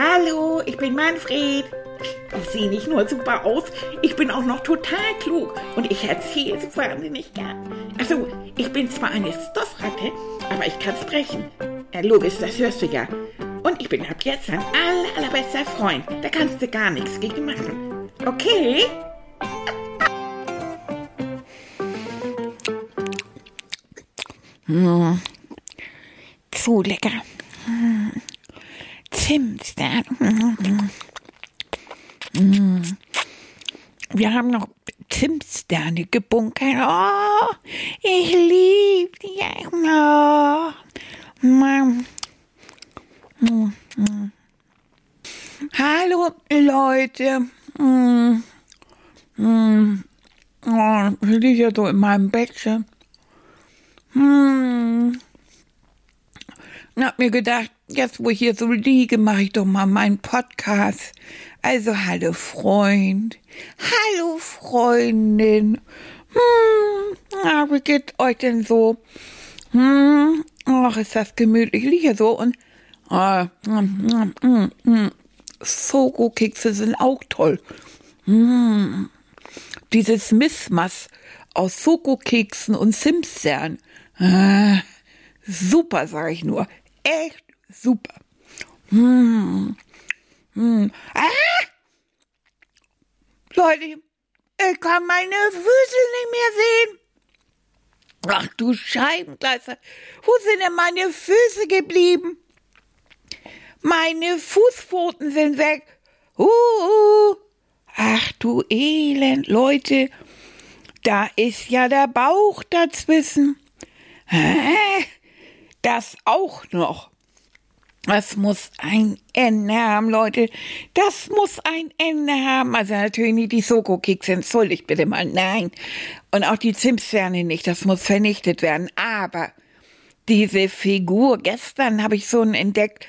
Hallo, ich bin Manfred. Ich sehe nicht nur super aus, ich bin auch noch total klug und ich erzähle es wahnsinnig gern. Also, ich bin zwar eine Stoffratte, aber ich kann sprechen. Ja, logisch, das hörst du ja. Und ich bin ab jetzt dein aller, allerbester Freund. Da kannst du gar nichts gegen machen. Okay? Mmh. Zu lecker. Mmh. Zimtstern. Mmh. Wir haben noch Zimtsterne gebunkert. Oh, ich liebe die. Oh. Hallo Leute. Oh, ich liege ja so in meinem Bettchen. Hm. Und hab mir gedacht, jetzt wo ich hier so liege, mache ich doch mal meinen Podcast. Also hallo Freund, hallo Freundin. Hm, na, wie geht's euch denn so? Hm, ach, ist das gemütlich. Ich liege so und ah, mm, mm, sind auch toll. Mm. Dieses Missmass aus Soko-Keksen und Simstern. Ah, super, sage ich nur. Echt super. Mm. Mm. Ah! Leute, ich kann meine Füße nicht mehr sehen. Ach du Scheibengleiser, wo sind denn meine Füße geblieben? Meine Fußpfoten sind weg. Uh, uh. Ach du Elend, Leute, da ist ja der Bauch dazwischen. Das auch noch. Das muss ein Ende haben, Leute. Das muss ein Ende haben. Also natürlich nicht die Soko-Kekse, entschuldigt bitte mal. Nein. Und auch die Zimtsterne nicht. Das muss vernichtet werden. Aber diese Figur, gestern habe ich so einen entdeckt,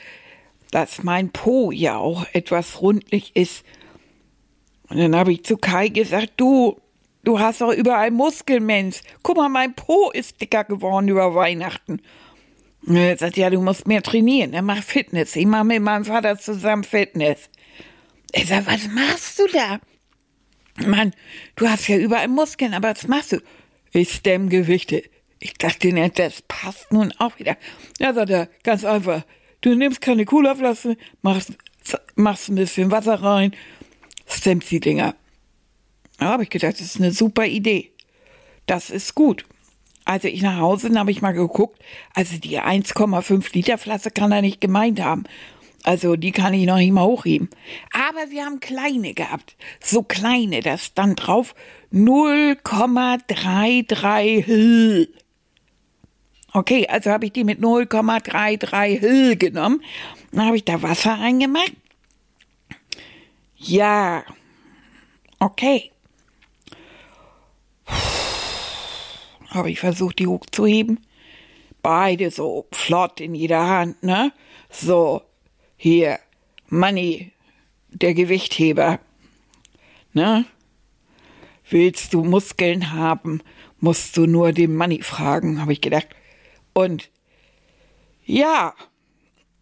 dass mein Po ja auch etwas rundlich ist. Und dann habe ich zu Kai gesagt, du, du hast doch überall Muskeln, Mensch. Guck mal, mein Po ist dicker geworden über Weihnachten. Er sagt, ja, du musst mehr trainieren, er macht Fitness. Ich mache mit meinem Vater zusammen Fitness. Er sagt, was machst du da? Mann, du hast ja überall Muskeln, aber was machst du? Ich stemm Gewichte. Ich dachte das passt nun auch wieder. Ja, sagt er, ganz einfach. Du nimmst keine Cola-Flasche, machst, machst ein bisschen Wasser rein, stemmst die Dinger. Da habe ich gedacht, das ist eine super Idee. Das ist gut. Als ich nach Hause bin, habe ich mal geguckt, also die 1,5 Liter Flasche kann er nicht gemeint haben. Also die kann ich noch nicht mal hochheben. Aber sie haben kleine gehabt. So kleine, da stand drauf 0,33 Okay, also habe ich die mit 0,33 Hill genommen. Dann habe ich da Wasser reingemacht. Ja, okay. Habe ich versucht, die hochzuheben. Beide so flott in jeder Hand, ne? So, hier, Money, der Gewichtheber. Ne? Willst du Muskeln haben, musst du nur den Money fragen, habe ich gedacht. Und ja.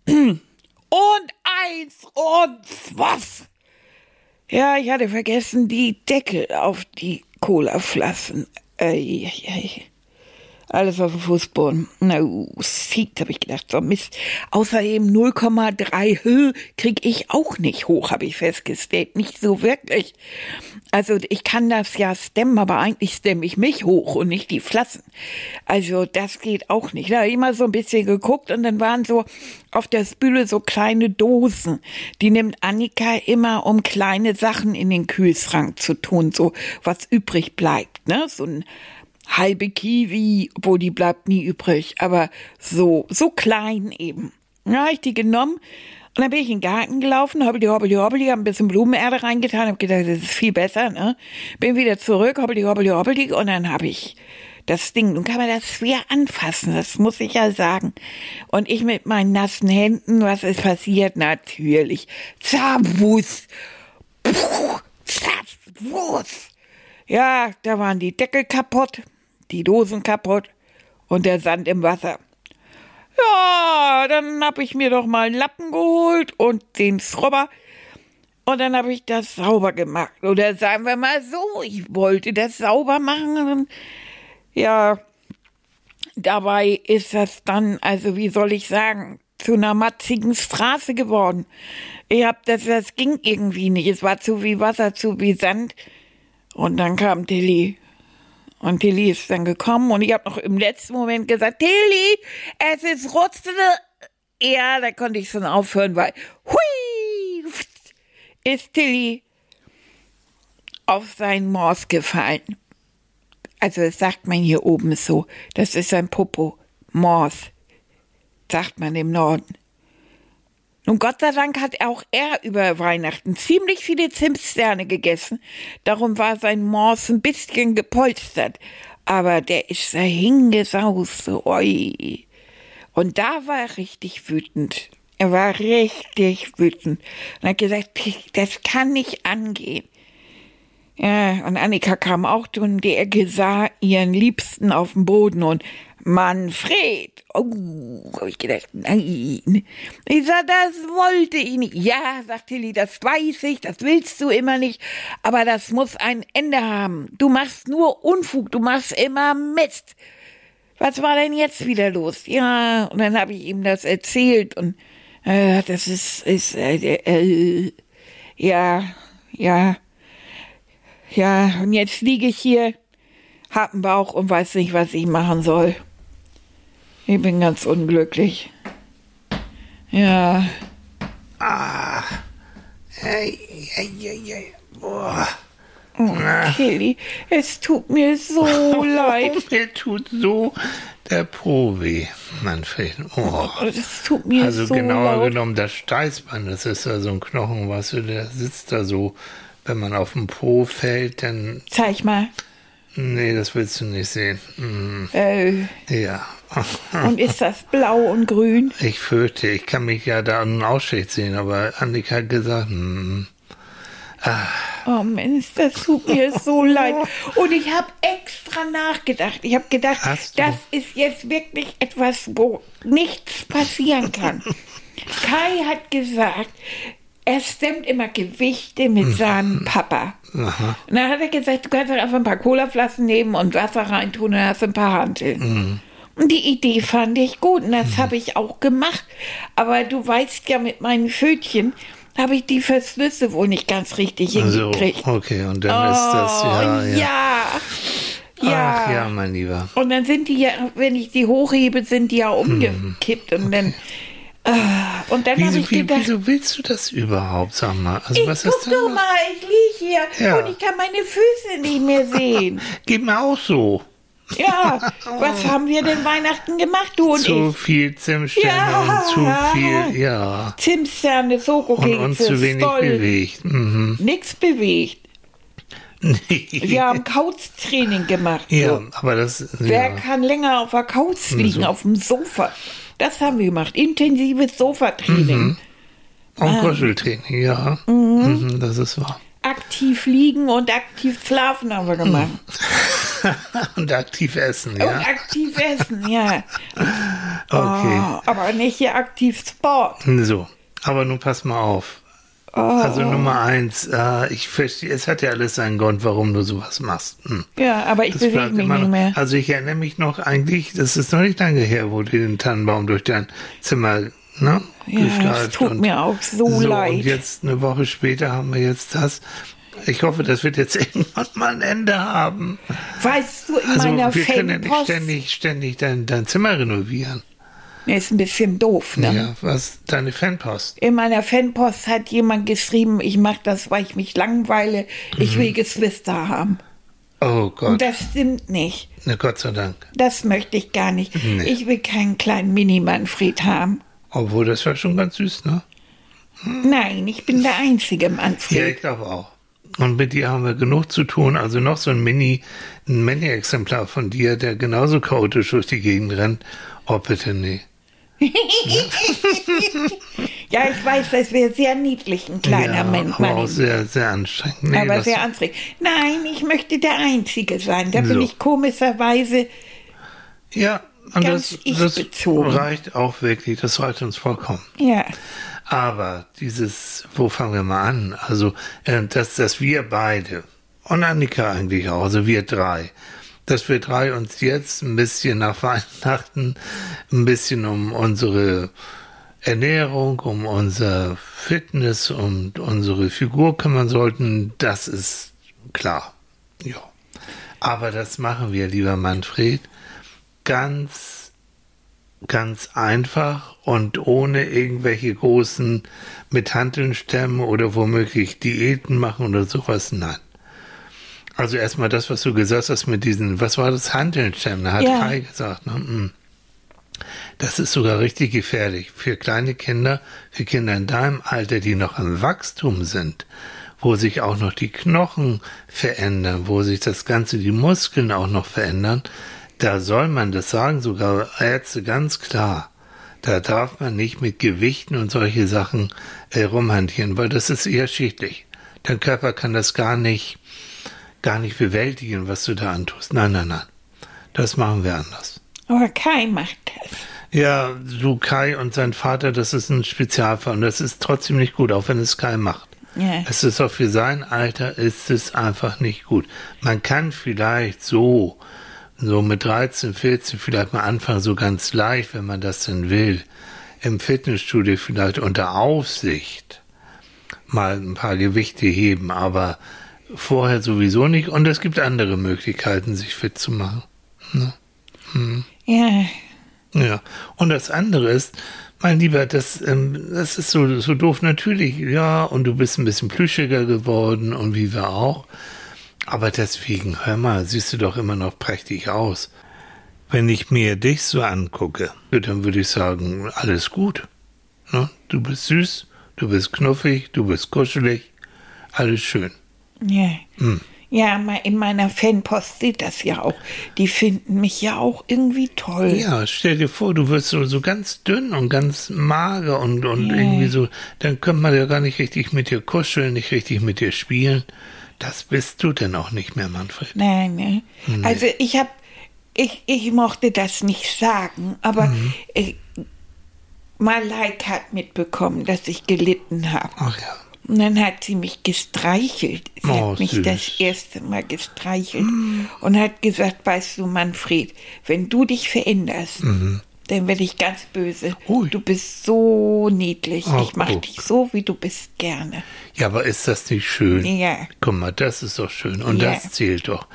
Und eins und was? Ja, ich hatte vergessen die Deckel auf die Colaflaschen. Äh, alles auf dem Fußboden. Na, sieht, habe ich gedacht. So Mist. Außerdem 0,3 Höhe krieg ich auch nicht hoch, habe ich festgestellt. Nicht so wirklich. Also ich kann das ja stemmen, aber eigentlich stemme ich mich hoch und nicht die Flassen. Also das geht auch nicht. Da habe ich immer so ein bisschen geguckt und dann waren so auf der Spüle so kleine Dosen. Die nimmt Annika immer, um kleine Sachen in den Kühlschrank zu tun, so was übrig bleibt. Ne? So ein halbe Kiwi, obwohl die bleibt nie übrig, aber so, so klein eben. Ja, hab ich die genommen und dann bin ich in den Garten gelaufen, hobbeli, hobbeli, hobbeli, hab ein bisschen Blumenerde reingetan, hab gedacht, das ist viel besser, ne? Bin wieder zurück, hobbeli, hobbeli, hobbeli, und dann hab ich das Ding, nun kann man das schwer anfassen, das muss ich ja sagen. Und ich mit meinen nassen Händen, was ist passiert? Natürlich. Zabus. Puh, Zabus. Ja, da waren die Deckel kaputt die Dosen kaputt und der Sand im Wasser. Ja, dann hab ich mir doch mal einen Lappen geholt und den Scrubber. Und dann habe ich das sauber gemacht. Oder sagen wir mal so, ich wollte das sauber machen. Ja, dabei ist das dann, also wie soll ich sagen, zu einer matzigen Straße geworden. Ich hab das, das ging irgendwie nicht. Es war zu wie Wasser, zu wie Sand. Und dann kam Tilly. Und Tilly ist dann gekommen und ich habe noch im letzten Moment gesagt, Tilly, es ist Rotze. Ja, da konnte ich schon aufhören, weil hui, ist Tilly auf seinen Mors gefallen. Also das sagt man hier oben so. Das ist ein Popo. Mors, sagt man im Norden. Nun Gott sei Dank hat auch er über Weihnachten ziemlich viele Zimtsterne gegessen. Darum war sein Mors ein bisschen gepolstert. Aber der ist da hingesaust. Oi. Und da war er richtig wütend. Er war richtig wütend und hat gesagt, das kann nicht angehen. Ja, und Annika kam auch und die Ecke sah ihren Liebsten auf dem Boden und Manfred. Oh, hab ich gedacht, nein. Ich sag, das wollte ich nicht. Ja, sagt Tilly, das weiß ich, das willst du immer nicht, aber das muss ein Ende haben. Du machst nur Unfug, du machst immer Mist. Was war denn jetzt wieder los? Ja, und dann habe ich ihm das erzählt und äh, das ist, ist äh, äh, ja, ja, ja, und jetzt liege ich hier, hab einen Bauch und weiß nicht, was ich machen soll. Ich bin ganz unglücklich. Ja. Ah. Hey, hey, hey, hey. Boah. Oh, Kelly, es tut mir so leid. Mir tut so der Po weh, Manfred. Oh. Es tut mir Also so genauer laut. genommen, das Steißbein, das ist ja so ein Knochen, weißt du, der sitzt da so. Wenn man auf den Po fällt, dann. Zeig mal. Nee, das willst du nicht sehen. Mm, Äh, ja. und ist das blau und grün? Ich fürchte, ich kann mich ja da einen Ausschnitt sehen, aber Annika hat gesagt, mm, Oh Mensch, das tut mir so leid. Und ich habe extra nachgedacht. Ich habe gedacht, das ist jetzt wirklich etwas, wo nichts passieren kann. Kai hat gesagt, er stemmt immer Gewichte mit seinem Papa. aha. Und dann hat er gesagt, du kannst doch einfach ein paar Colaflaschen nehmen und Wasser reintun und hast ein paar Hanteln. Und die Idee fand ich gut und das habe ich auch gemacht. Aber du weißt ja, mit meinen Fötchen habe ich die Verschlüsse wohl nicht ganz richtig hingekriegt. okay, und dann ist das, ja, Oh, ja. ja. Ja. Ach ja, mein Lieber. Und dann sind die ja, wenn ich die hochhebe, sind die ja umgekippt und dann. Ah, und dann habe ich wie, gedacht, wieso willst du das überhaupt, sag mal? Also, ich was guck ist doch mal, ich liege hier Ja. und ich kann meine Füße nicht mehr sehen. Geht mir auch so. Ja, was haben wir denn Weihnachten gemacht, du und zu ich? viel Zimtsterne Ja. und zu viel, ja. Zimtsterne, Und Sokokekse, uns zu wenig Stoll, bewegt. Mhm. nix bewegt. Wir haben Couchtraining gemacht. ja, So. aber das, Wer ja. kann länger auf der Couch liegen, auf dem Sofa? Das haben wir gemacht. Intensives Sofatraining. Und Kuscheltraining, ja. Mhm, das ist wahr. Aktiv liegen und aktiv schlafen haben wir gemacht. Und aktiv essen, Und ja. aktiv essen, ja. Okay. Oh, aber nicht hier aktiv Sport. So, aber nun pass mal auf. Also Nummer eins, äh, ich verstehe, es hat ja alles seinen Grund, warum du sowas machst. Hm. Ja, aber ich Das bewege mich nicht noch- mehr. Also ich erinnere mich noch eigentlich, das ist noch nicht lange her, wo du den Tannenbaum durch dein Zimmer ne, Ja, geschleift tut und mir auch so, so leid. Und jetzt eine Woche später haben wir jetzt das. Ich hoffe, das wird jetzt irgendwann mal ein Ende haben. Weißt du, in Also meiner wir können ja nicht ständig, ständig dein, dein Zimmer renovieren. Ist ein bisschen doof, ne? Ja, was deine Fanpost. In meiner Fanpost hat jemand geschrieben, ich mache das, weil ich mich langweile. Ich will Geschwister haben. Oh Gott, Und das stimmt nicht. na Gott sei Dank. Das möchte ich gar nicht. Nee. Ich will keinen kleinen Mini-Manfred haben. Obwohl, das war schon ganz süß, ne? Nein, ich bin der einzige Ja, Manfred. ich glaube auch. Und mit dir haben wir genug zu tun. Also noch so ein Mini, ein Mini-Exemplar von dir, der genauso chaotisch durch die Gegend rennt. Oh, bitte nee. Ja, ich weiß, das wäre sehr niedlich, ein kleiner ja, Mann. aber auch Mann. sehr, sehr anstrengend. Nee, aber sehr anstrengend. Nein, ich möchte der Einzige sein. Da bin So. ich komischerweise. ja, Und ganz das, das reicht auch wirklich, das reicht uns vollkommen. Ja. Aber dieses, wo fangen wir mal an? Also, äh, dass, dass wir beide und Annika eigentlich auch, also wir drei, dass wir drei uns jetzt ein bisschen nach Weihnachten ein bisschen um unsere Ernährung, um unser Fitness, um unsere Figur kümmern sollten, das ist klar. Ja. Aber das machen wir, lieber Manfred, ganz, ganz einfach und ohne irgendwelche großen mit Hanteln stemmen oder womöglich Diäten machen oder sowas. Nein. Also erstmal das, was du gesagt hast mit diesen, was war das stemmen? Da hat Ja. Kai gesagt, ne? Mm. Das ist sogar richtig gefährlich für kleine Kinder, für Kinder in deinem Alter, die noch im Wachstum sind, wo sich auch noch die Knochen verändern, wo sich das Ganze, die Muskeln auch noch verändern. Da soll man, das sagen sogar Ärzte ganz klar, da darf man nicht mit Gewichten und solche Sachen äh, rumhantieren, weil das ist eher schädlich. Dein Körper kann das gar nicht, gar nicht bewältigen, was du da antust. Nein, nein, nein. Das machen wir anders. Aber Kai macht das. Ja, du Kai und sein Vater, das ist ein Spezialfall und das ist trotzdem nicht gut, auch wenn es Kai macht. Ja. Es ist auch für sein Alter ist es einfach nicht gut. Man kann vielleicht so, so mit 13, 14 vielleicht mal anfangen, so ganz leicht, wenn man das denn will, im Fitnessstudio vielleicht unter Aufsicht mal ein paar Gewichte heben, aber vorher sowieso nicht. Und es gibt andere Möglichkeiten, sich fit zu machen. Ja. Ja, und das andere ist, mein Lieber, das, ähm, das ist so, so doof natürlich, ja, und du bist ein bisschen plüschiger geworden und wie wir auch. Aber deswegen, hör mal, siehst du doch immer noch prächtig aus. Wenn ich mir dich so angucke, dann würde ich sagen, alles gut. Ne? Du bist süß, du bist knuffig, du bist kuschelig, alles schön. Ja. Hm. Ja, in meiner Fanpost steht das ja auch. Die finden mich ja auch irgendwie toll. Ja, stell dir vor, du wirst so, so ganz dünn und ganz mager und, und irgendwie so, dann könnte man ja gar nicht richtig mit dir kuscheln, nicht richtig mit dir spielen. Das bist du denn auch nicht mehr, Manfred. Nein, ne? Also ich habe, ich, ich mochte das nicht sagen, aber Mhm. äh, Malaika hat mitbekommen, dass ich gelitten habe. Ach ja. Und dann hat sie mich gestreichelt. Sie Oh, hat mich süß. das erste Mal gestreichelt und hat gesagt, weißt du, Manfred, wenn du dich veränderst, dann werde ich ganz böse. Mhm. Ui. Du bist so niedlich. Oh, ich mache dich so, wie du bist, gerne. Ja, aber ist das nicht schön? Ja. Guck mal, das ist doch schön und Ja. das zählt doch.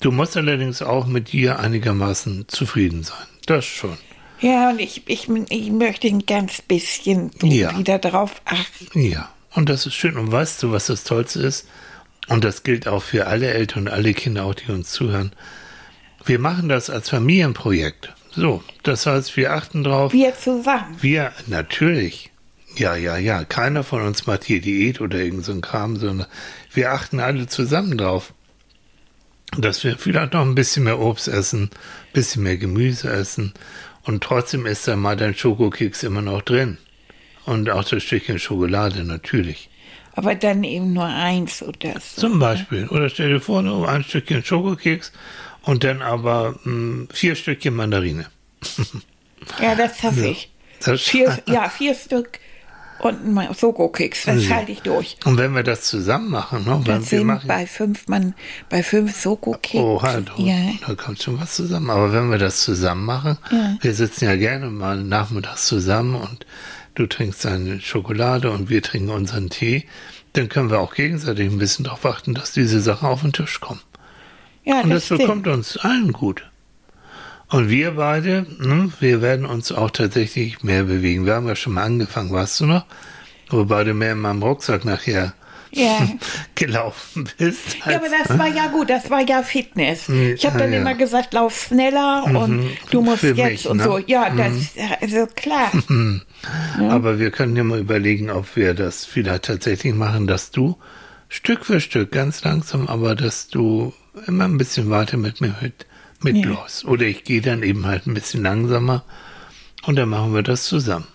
Du musst allerdings auch mit dir einigermaßen zufrieden sein. Das schon. Ja, und ich, ich, ich möchte ein ganz bisschen Ja. wieder drauf achten. Ja, und das ist schön. Und weißt du, was das Tollste ist? Und das gilt auch für alle Eltern und alle Kinder, auch die uns zuhören. Wir machen das als Familienprojekt. So, das heißt, wir achten drauf. Wir zusammen. Wir, natürlich. Ja, ja, ja. Keiner von uns macht hier Diät oder irgend so ein Kram, sondern wir achten alle zusammen drauf. Dass wir vielleicht noch ein bisschen mehr Obst essen, ein bisschen mehr Gemüse essen. Und trotzdem ist da mal dein Schokokeks immer noch drin. Und auch das Stückchen Schokolade, natürlich. Aber dann eben nur eins oder so. Zum Beispiel. Oder stell dir vor, nur ein Stückchen Schokokeks und dann aber mh, vier Stückchen Mandarine. Ja, das habe ich. Das- Vier, ja, vier Stück und ein Soko-Keks. Das Ja. halte ich durch. Und wenn wir das zusammen machen, ne? Wenn Das wir sind machen, bei fünf Mann, bei fünf Soko-Keks. Oha, du, Ja. da kommt schon was zusammen. Aber wenn wir das zusammen machen, wir sitzen ja gerne mal nachmittags zusammen und du trinkst deine Schokolade und wir trinken unseren Tee, dann können wir auch gegenseitig ein bisschen darauf achten, dass diese Sachen auf den Tisch kommen. ja, Und das, bekommt uns allen gut. Und wir beide, ne, wir werden uns auch tatsächlich mehr bewegen. Wir haben ja schon mal angefangen, weißt du noch? Wobei du mehr in meinem Rucksack nachher Ja. gelaufen bist. Ja, aber das war ja gut, das war ja Fitness. Ich habe ja, dann ja. immer gesagt, lauf schneller und du musst jetzt mich, und ne? so. Ja, das also klar. Aber wir können ja mal überlegen, ob wir das vielleicht tatsächlich machen, dass du Stück für Stück, ganz langsam, aber dass du immer ein bisschen weiter mit mir mit, mitläufst. Oder ich gehe dann eben halt ein bisschen langsamer und dann machen wir das zusammen.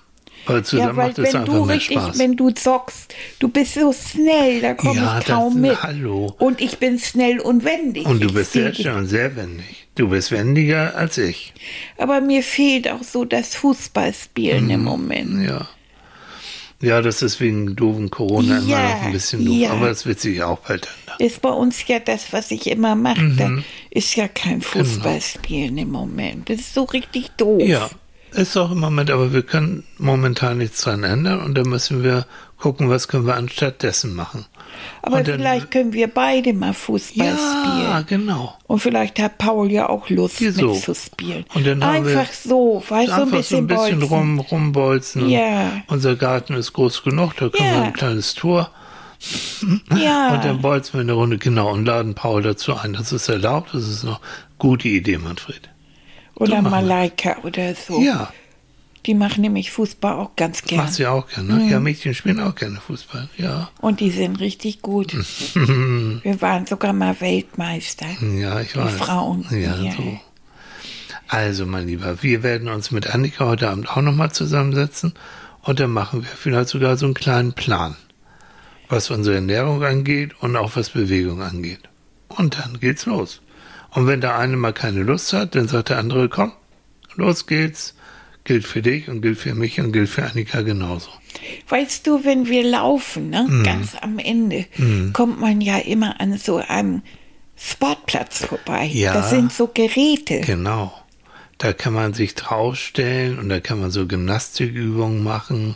Weil zusammen ja, weil macht es wenn einfach du mehr richtig, Spaß. wenn du zockst, du bist so schnell, da komme Ja, ich kaum das- mit. hallo. Und ich bin schnell und wendig. und du Ich bist sehr und sehr wendig. Du bist wendiger als ich. Aber mir fehlt auch so das Fußballspielen im Moment. Ja. Ja, das ist wegen doofen Corona immer Ja, noch ein bisschen doof, ja. aber das wird sich auch bald ändern. Ist bei uns ja das, was ich immer mache. Da Mhm. ist ja kein Fußballspielen im Moment. Das ist so richtig doof. Ja, ist auch im Moment, aber wir können momentan nichts dran ändern und da müssen wir gucken, was können wir anstattdessen machen. Aber Und dann- vielleicht können wir beide mal Fußball Ja, spielen. genau. Und vielleicht hat Paul ja auch Lust Wieso? mitzuspielen. Und dann haben wir Einfach so, weißt du, so ein Einfach so bisschen, ein bisschen rum, rumbolzen. Ja. Unser Garten ist groß genug, da können Ja. wir ein kleines Tor. Ja. Und dann bolzen wir eine Runde, genau, und laden Paul dazu ein. Das ist erlaubt, das ist eine gute Idee, Manfred. Oder. Malaika oder so. Ja, Die machen nämlich Fußball auch ganz gern. macht sie auch gerne. Ne? Ja, Mädchen spielen auch gerne Fußball. Ja, Und die sind richtig gut. wir waren sogar mal Weltmeister. ja, ich weiß. Frauen. Ja, Ja. so. Also, mein Lieber, wir werden uns mit Annika heute Abend auch nochmal zusammensetzen und dann machen wir vielleicht sogar so einen kleinen Plan, was unsere Ernährung angeht und auch was Bewegung angeht. Und dann geht's los. Und wenn der eine mal keine Lust hat, dann sagt der andere, komm, los geht's. Gilt für dich und gilt für mich und gilt für Annika genauso. Weißt du, wenn wir laufen, ne, Mhm. ganz am Ende, kommt man ja immer an so einem Sportplatz vorbei. Ja. Das sind so Geräte. Genau. Da kann man sich draufstellen und da kann man so Gymnastikübungen machen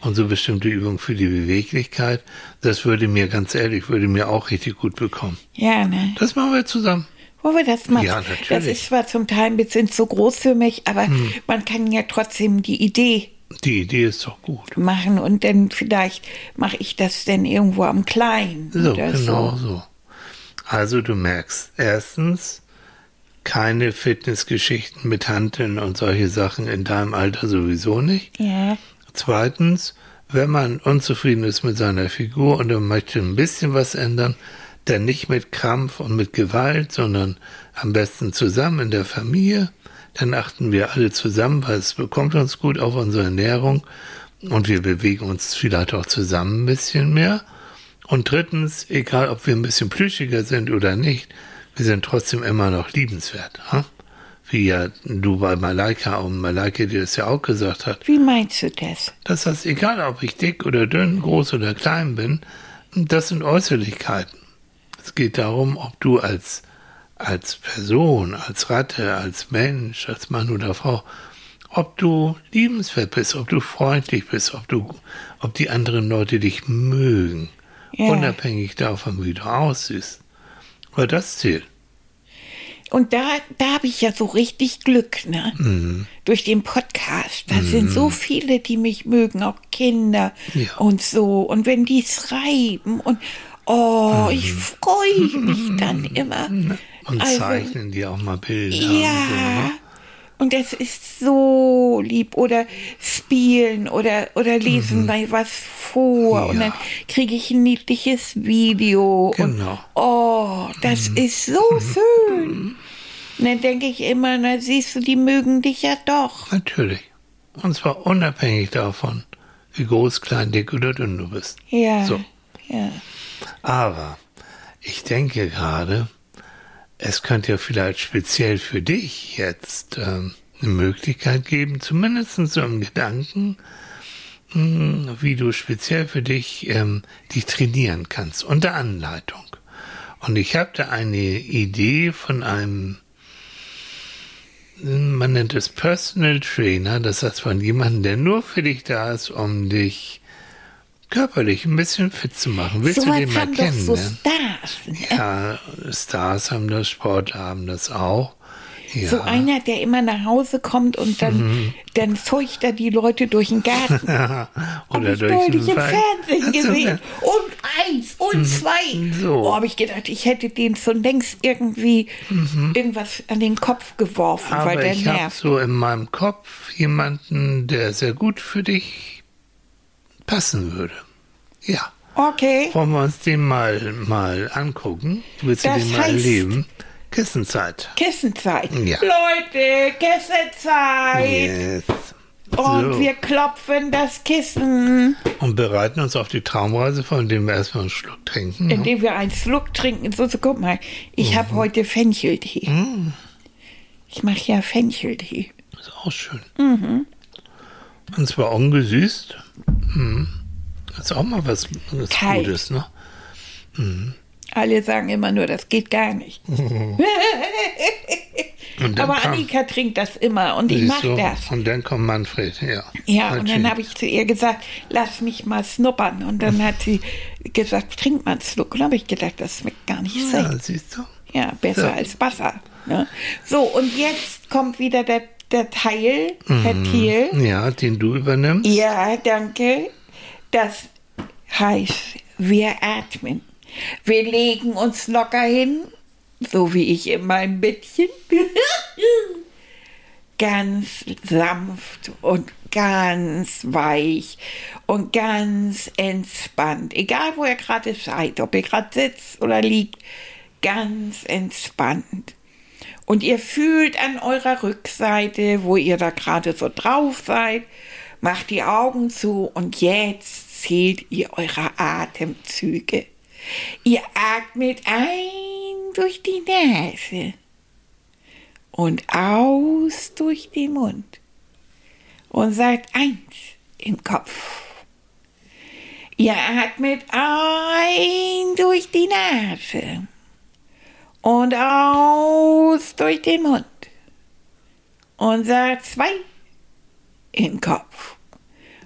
und so bestimmte Übungen für die Beweglichkeit. Das würde mir ganz ehrlich, würde mir auch richtig gut bekommen. Ja, ne? Das machen wir zusammen. Wollen wir das machen? Ja, natürlich. Das ist zwar zum Teil ein bisschen zu groß für mich, aber Hm. man kann ja trotzdem die Idee Die Idee ist doch gut. machen und dann vielleicht mache ich das dann irgendwo am Kleinen So, genau so. so. Also du merkst, erstens, keine Fitnessgeschichten mit Hanteln und solche Sachen in deinem Alter sowieso nicht. Ja, Zweitens, wenn man unzufrieden ist mit seiner Figur und man möchte ein bisschen was ändern, dann nicht mit Krampf und mit Gewalt, sondern am besten zusammen in der Familie. Dann achten wir alle zusammen, weil es bekommt uns gut auf unsere Ernährung und wir bewegen uns vielleicht auch zusammen ein bisschen mehr. Und drittens, egal ob wir ein bisschen plüschiger sind oder nicht, wir sind trotzdem immer noch liebenswert. Hm? Wie ja du bei Malaika und Malaika dir das ja auch gesagt hat. wie meinst du das? Das heißt, egal ob ich dick oder dünn, groß oder klein bin, das sind Äußerlichkeiten. Es geht darum, ob du als, als Person, als Ratte, als Mensch, als Mann oder Frau, ob du liebenswert bist, ob du freundlich bist, ob du, ob die anderen Leute dich mögen, Ja. unabhängig davon, wie du aussiehst. Weil das zählt. Und da, da habe ich ja so richtig Glück, ne? Mhm. Durch den Podcast. Da sind so viele, die mich mögen, auch Kinder Ja. und so. Und wenn die schreiben und oh, ich freue mich dann immer. Mhm. Und Also, zeichnen dir auch mal Bilder. Ja. Und so, ne? Und das ist so lieb. Oder spielen oder, oder lesen mal was vor. Und Mhm. Ja. dann kriege ich ein niedliches Video. Genau. Und, oh, das ist so schön. Und dann denke ich immer, na siehst du, die mögen dich ja doch. Natürlich. Und zwar unabhängig davon, wie groß, klein, dick oder dünn du bist. Ja. So. Ja. Aber ich denke gerade, es könnte ja vielleicht speziell für dich jetzt ähm, eine Möglichkeit geben, zumindest so im Gedanken, mh, wie du speziell für dich ähm, dich trainieren kannst, unter Anleitung. Und ich habe da eine Idee von einem, man nennt es Personal Trainer, das heißt von jemandem, der nur für dich da ist, um dich körperlich ein bisschen fit zu machen. Willst So du den mal doch so kennenlernen? Stars. Ne? Ja, Stars haben das, Sportler haben das auch. Ja. So einer, der immer nach Hause kommt und dann, Mhm. dann zeugt er die Leute durch den Garten. Oder Hab ich durch neulich den im Wald. Fernsehen du gesehen. denn- Und eins und zwei. So. Oh, habe ich gedacht, ich hätte den schon längst irgendwie irgendwas an den Kopf geworfen, weil Mhm. Aber der ich habe nervt. so in meinem Kopf jemanden, der sehr gut für dich passen würde. Ja. Okay. Wollen wir uns den mal, mal angucken? Willst du Das den mal heißt- erleben? Kissenzeit. Kissenzeit. Ja. Leute, Kissenzeit. Yes. Und So. wir klopfen das Kissen, Und bereiten uns auf die Traumreise vor, indem wir erstmal einen Schluck trinken. ne? indem wir einen Schluck trinken. So, so guck mal, ich Mhm. habe heute Fencheltee. Ich mache ja Fencheltee. Ist auch schön. Und zwar ungesüßt. Mhm. Ist auch mal was, was Kalt. Gutes, ne? Alle sagen immer nur, das geht gar nicht. Aber kam- Annika trinkt das immer und ich mache du? das. Und dann kommt Manfred, ja. Ja, und dann habe ich zu ihr gesagt, lass mich mal snuppern. Und dann hat sie gesagt, trink mal einen Schluck. Und dann habe ich gedacht, das schmeckt gar nicht Ja, siehst du? Ja, besser Ja. als Wasser. Ne? So, und jetzt kommt wieder der, der Teil, Herr Thiel. Ja, den du übernimmst. Ja, danke. Das heißt, wir atmen. Wir legen uns locker hin, so wie ich in meinem Bettchen. ganz sanft und ganz weich und ganz entspannt. Egal, wo ihr gerade seid, ob ihr gerade sitzt oder liegt, ganz entspannt. Und ihr fühlt an eurer Rückseite, wo ihr da gerade so drauf seid, macht die Augen zu und jetzt zählt ihr eure Atemzüge. Ihr atmet ein durch die Nase und aus durch den Mund und sagt eins im Kopf. Ihr atmet ein durch die Nase und aus durch den Mund und sagt zwei im Kopf.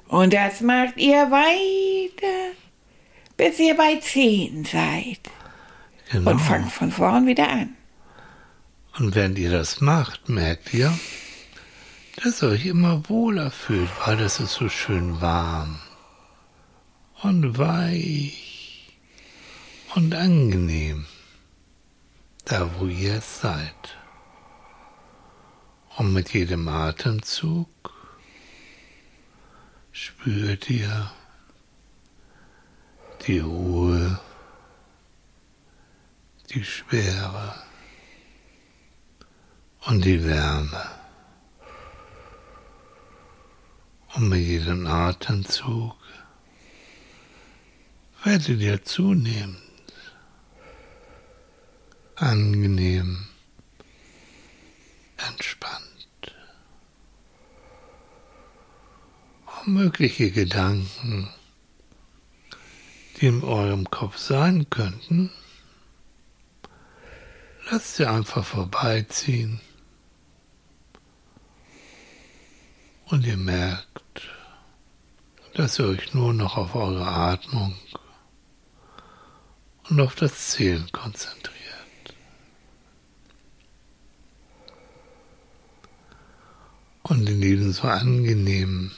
Und das macht ihr weiter, bis ihr bei zehn seid Genau. und fangt von vorn wieder an. Und wenn ihr das macht, merkt ihr, dass ihr euch immer wohler fühlt, weil das ist so schön warm und weich und angenehm, da wo ihr seid. Und mit jedem Atemzug spürt ihr die Ruhe, die Schwere und die Wärme. Und mit jedem Atemzug werdet ihr zunehmend angenehm, entspannt. Und mögliche Gedanken, die in eurem Kopf sein könnten, lasst sie einfach vorbeiziehen. Und ihr merkt, dass ihr euch nur noch auf eure Atmung und auf das Zählen konzentriert. Und in diesem so angenehmen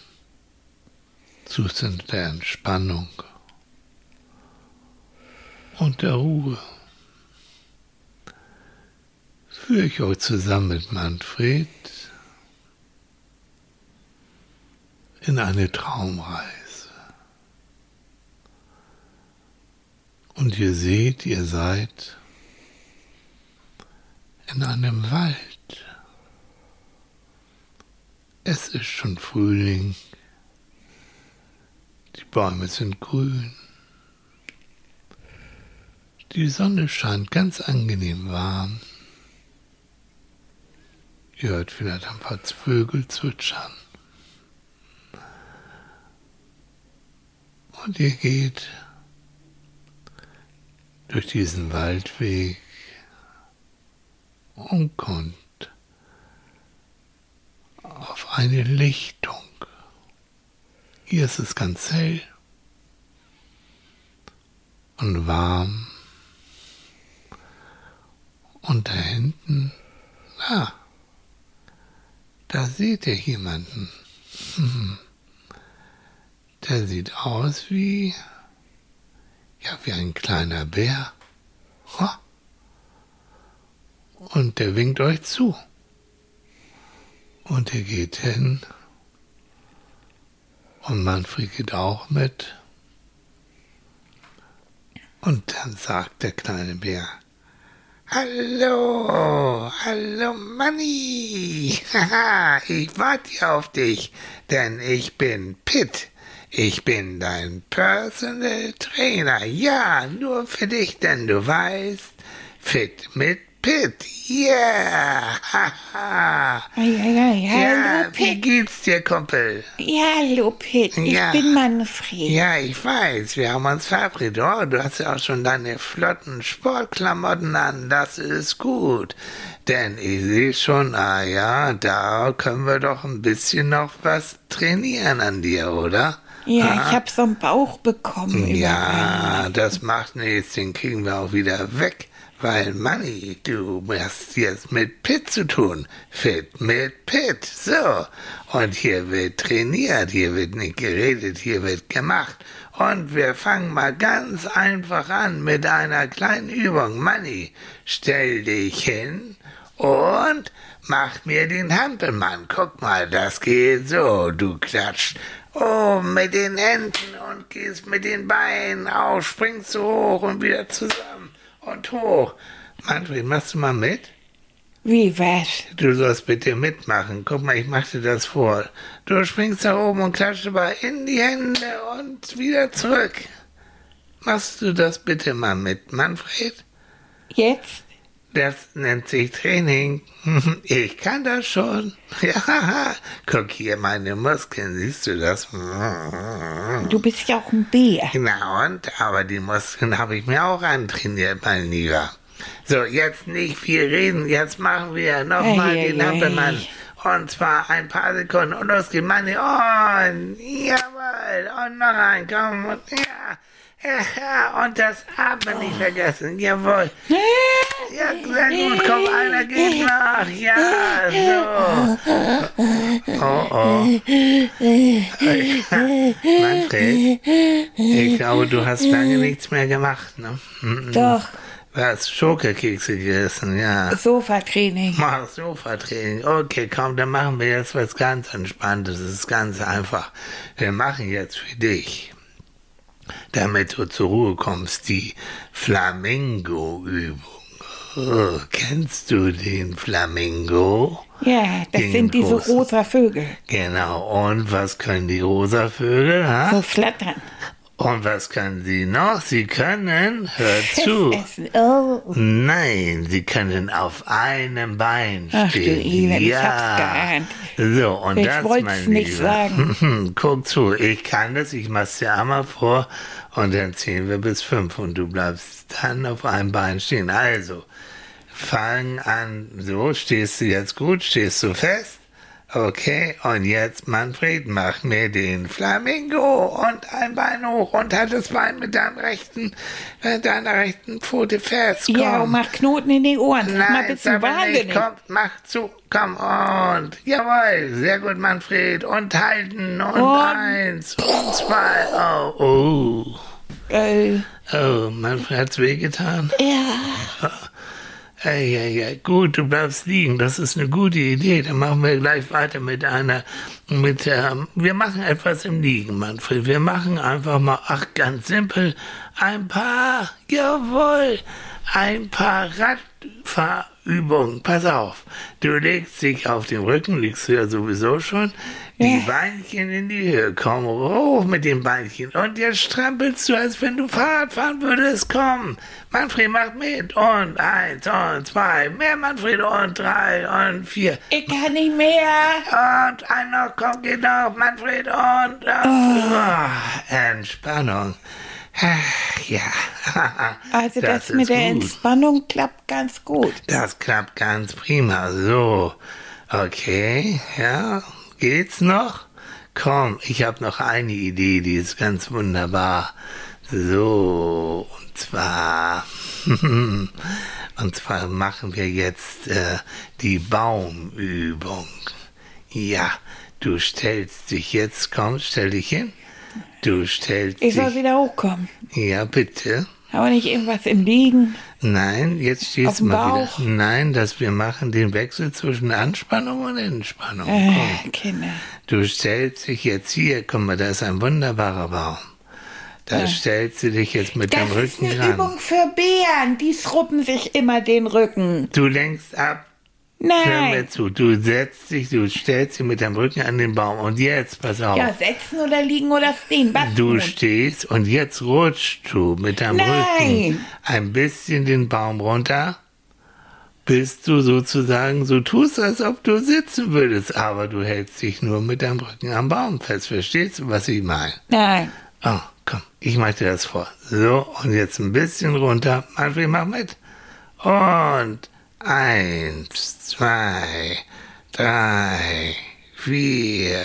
Zustand der Entspannung und der Ruhe führe ich euch zusammen mit Manfred in eine Traumreise. Und ihr seht, ihr seid in einem Wald. Es ist schon Frühling. Die Bäume sind grün. Die Sonne scheint ganz angenehm warm. Ihr hört vielleicht ein paar Vögel zwitschern. Und ihr geht durch diesen Waldweg und kommt auf eine Lichtung. Hier ist es ganz hell und warm. Und da hinten, ah, da seht ihr jemanden. Der sieht aus wie, ja, wie ein kleiner Bär. Und der winkt euch zu. Und er geht hin. Und Manfred geht auch mit. Und dann sagt der kleine Bär, Hallo, hallo Manni. Haha, ich warte auf dich, denn ich bin Pitt. Ich bin dein Personal Trainer. Ja, nur für dich, denn du weißt, fit mit Pitt. Yeah! Haha! Ei, ei. Ja, Hallo, wie geht's dir, Kumpel? Ja, hallo, Pitt. Ich Ja. bin Manfred. Ja, ich weiß, wir haben uns verabredet. Oh, du hast ja auch schon deine flotten Sportklamotten an. Das ist gut. Denn ich sehe schon, ah ja, da können wir doch ein bisschen noch was trainieren an dir, oder? Ja, Ah. ich hab so einen Bauch bekommen. Ja, das macht nichts, den kriegen wir auch wieder weg. Weil, Manni, du hast jetzt mit Pitt zu tun. Fit mit Pitt. So. Und hier wird trainiert, hier wird nicht geredet, hier wird gemacht. Und wir fangen mal ganz einfach an mit einer kleinen Übung. Manni, stell dich hin und mach mir den Hampelmann. Guck mal, das geht so. Du klatscht oh, mit den Händen und gehst mit den Beinen auf, springst du hoch und wieder zusammen und hoch. Manfred, machst du mal mit? Wie was? Du sollst bitte mitmachen. Guck mal, ich mach dir das vor. Du springst da oben und klatscht dabei in die Hände und wieder zurück. Machst du das bitte mal mit, Manfred? Jetzt? Das nennt sich Training. Ich kann das schon. Ja, guck hier meine Muskeln, siehst du das? Du bist ja auch ein Bär. Na und? Aber die Muskeln habe ich mir auch antrainiert, mein Lieber. So, jetzt nicht viel reden, jetzt machen wir nochmal Ei, den. Hampelmann. Und zwar ein paar Sekunden. Und los geht meine Ohren. Jawohl. Und noch ein, komm. Und, ja. Und das Atmen nicht vergessen. Jawohl. Ja, sehr gut. Komm, einer geht nach. Ja, so. Oh, oh. Manfred, ich glaube, du hast lange nichts mehr gemacht, ne? Mhm. Doch, Was? Schokokekse gegessen, ja. Sofatraining. Mach Sofatraining. Okay, komm, dann machen wir jetzt was ganz Entspanntes. Das ist ganz einfach. Wir machen jetzt für dich, damit du zur Ruhe kommst, die Flamingo-Übung. Oh, kennst du den Flamingo? Ja, das Den sind diese großen. rosa Vögel. Genau. Und was können die rosa Vögel? Ha? So flattern. Und was können sie noch? Sie können, hör zu. Oh. Nein, sie können auf einem Bein stehen. Ach du ich ja. hab's geahnt. So, und Ich das, mein nicht Lieber. sagen. Guck zu, ich kann das, ich mach's dir einmal vor und dann zählen wir bis fünf und du bleibst dann auf einem Bein stehen. Also, fang an, so, stehst du jetzt gut, stehst du fest? Okay, und jetzt, Manfred, mach mir den Flamingo und ein Bein hoch und halt das Bein mit deinem rechten, mit deiner rechten Pfote fest. Komm. Ja, und mach Knoten in die Ohren. Nein, mal nicht, wahnsinnig? komm, mach zu, komm und, jawohl, sehr gut, Manfred, und halten, und, Und- eins, und zwei, oh, oh, Äh, oh, Manfred hat's wehgetan? ja. Ey, ey, ey, gut, du bleibst liegen, das ist eine gute Idee, dann machen wir gleich weiter mit einer, mit, ähm, wir machen etwas im Liegen, Manfred, wir machen einfach mal, ach, ganz simpel, ein paar, jawohl, ein paar Radfahrübungen, pass auf, du legst dich auf den Rücken, liegst du ja sowieso schon, die. Beinchen in die Höhe, komm hoch mit den Beinchen und jetzt strampelst du, als wenn du Fahrrad fahren würdest, komm, Manfred macht mit und eins und zwei, mehr Manfred und drei und vier Ich kann nicht mehr. und ein noch, komm, geht noch, Manfred und oh. Entspannung. Ja, Also das, mit ist der gut. Entspannung klappt ganz gut. Das klappt ganz prima. So, okay, ja, geht's noch? Komm, ich habe noch eine Idee, die ist ganz wunderbar. So, und zwar, und zwar machen wir jetzt äh, die Baumübung. Ja, du stellst dich jetzt, komm, stell dich hin. Du stellst Ich soll dich. wieder hochkommen. Ja, bitte. Aber nicht irgendwas im Liegen. Nein, jetzt Auf stehst du dem mal Bauch? wieder. Nein, dass wir machen den Wechsel zwischen Anspannung und Entspannung. Äh, Komm. Kinder. Du stellst dich jetzt hier, guck mal, da ist ein wunderbarer Baum. Da stellst du dich jetzt mit Das dem ist Rücken eine ran. Übung für Bären. Die schrubben sich immer den Rücken. Du lenkst ab, hör mir Nein. zu. Du setzt dich, du stellst dich mit dem Rücken an den Baum. Und jetzt, pass auf. Ja, setzen oder liegen oder stehen. Was Du nun? stehst und jetzt rutschst du mit deinem Nein. Rücken ein bisschen den Baum runter bist du sozusagen, so tust, als ob du sitzen würdest, aber du hältst dich nur mit deinem Rücken am Baum fest. Verstehst du, was ich meine? Nein. Oh, komm, ich mach dir das vor. So, und jetzt ein bisschen runter. Manfred, mach mit. Und eins, zwei, drei, vier,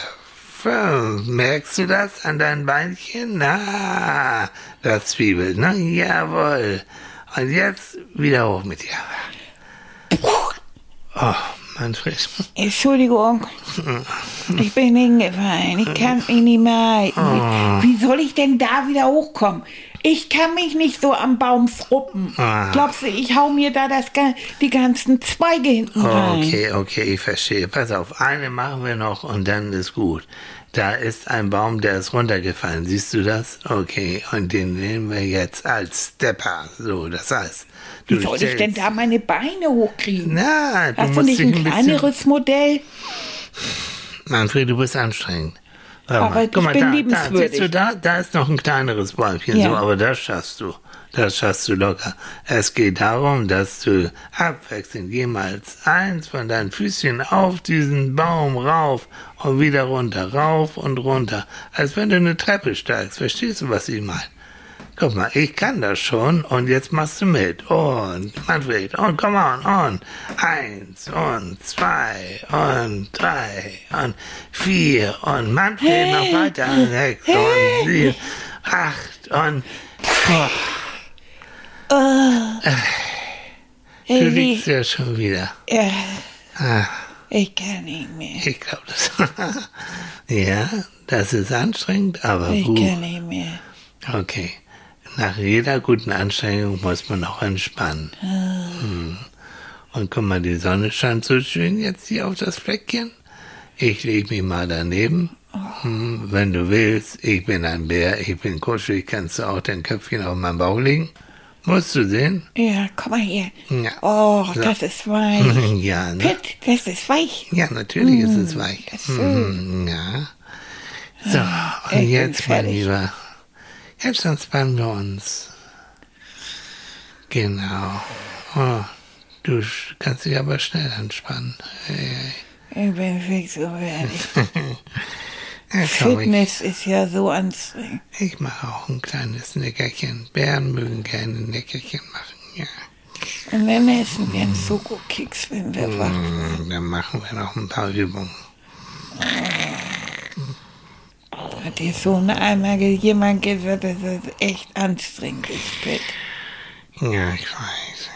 fünf. Merkst du das an deinen Beinchen? Na, das zwiebelt, ne? Jawohl. Und jetzt wieder hoch mit dir. Oh, Manfred. Entschuldigung. Ich bin hingefallen. Ich kann mich nicht mehr halten. Wie soll ich denn da wieder hochkommen? Ich kann mich nicht so am Baum fruppen. Ah. Glaubst du, ich hau mir da das, die ganzen Zweige hinten rein? Okay, okay, ich verstehe. Pass auf, eine machen wir noch und dann ist gut. Da ist ein Baum, der ist runtergefallen. Siehst du das? Okay, und den nehmen wir jetzt als Stepper. So, das heißt, du Wie soll ich denn da meine Beine hochkriegen? Na, du Hast du musst nicht ein kleineres Modell? Manfred, du bist anstrengend. Warte Aber ich bin da, da, liebenswürdig. siehst du, da, da ist noch ein kleineres Bäumchen, Ja. so, aber das schaffst du. Das schaffst du locker. Es geht darum, dass du abwechselnd jemals eins von deinen Füßchen auf diesen Baum rauf und wieder runter, rauf und runter. Als wenn du eine Treppe steigst. Verstehst du, was ich meine? Guck mal, ich kann das schon und jetzt machst du mit. Und Manfred, und komm on, und eins und zwei und drei und vier und Manfred noch weiter, sechs und sieben, acht und du Äh, liegst ja schon wieder. äh, Ah, ich kann nicht mehr. ich glaube das. ja, das ist anstrengend, aber Ich gut. kann nicht mehr. Okay. Nach jeder guten Anstrengung muss man auch entspannen. Hm. Und guck mal, die Sonne scheint so schön jetzt hier auf das Fleckchen. Ich lege mich mal daneben. Hm, wenn du willst, ich bin ein Bär, ich bin kuschelig, kannst du auch dein Köpfchen auf meinen Bauch legen. Musst du sehen? Ja, komm mal her. Ja. Oh, So. das ist weich. ja, ne? Pitt, das ist weich. Ja, natürlich ist es weich. das ist schön. Mhm, ja. So, ich und bin jetzt, mein. Lieber, jetzt entspannen wir uns. Genau. Oh, du kannst dich aber schnell entspannen. Hey, Ich bin fix und fertig. hey. Ja, komm, ich, Fitness ist ja so anstrengend. ich mache auch ein kleines Nickerchen. Bären mögen gerne Nickerchen machen, ja. Und dann essen wir einen Schokokeks, wenn wir wach Mm, Dann machen wir noch ein paar Übungen. Hat dir so einmal ge- jemand gesagt, dass das echt anstrengend ist, Pitt? Ja, ich weiß.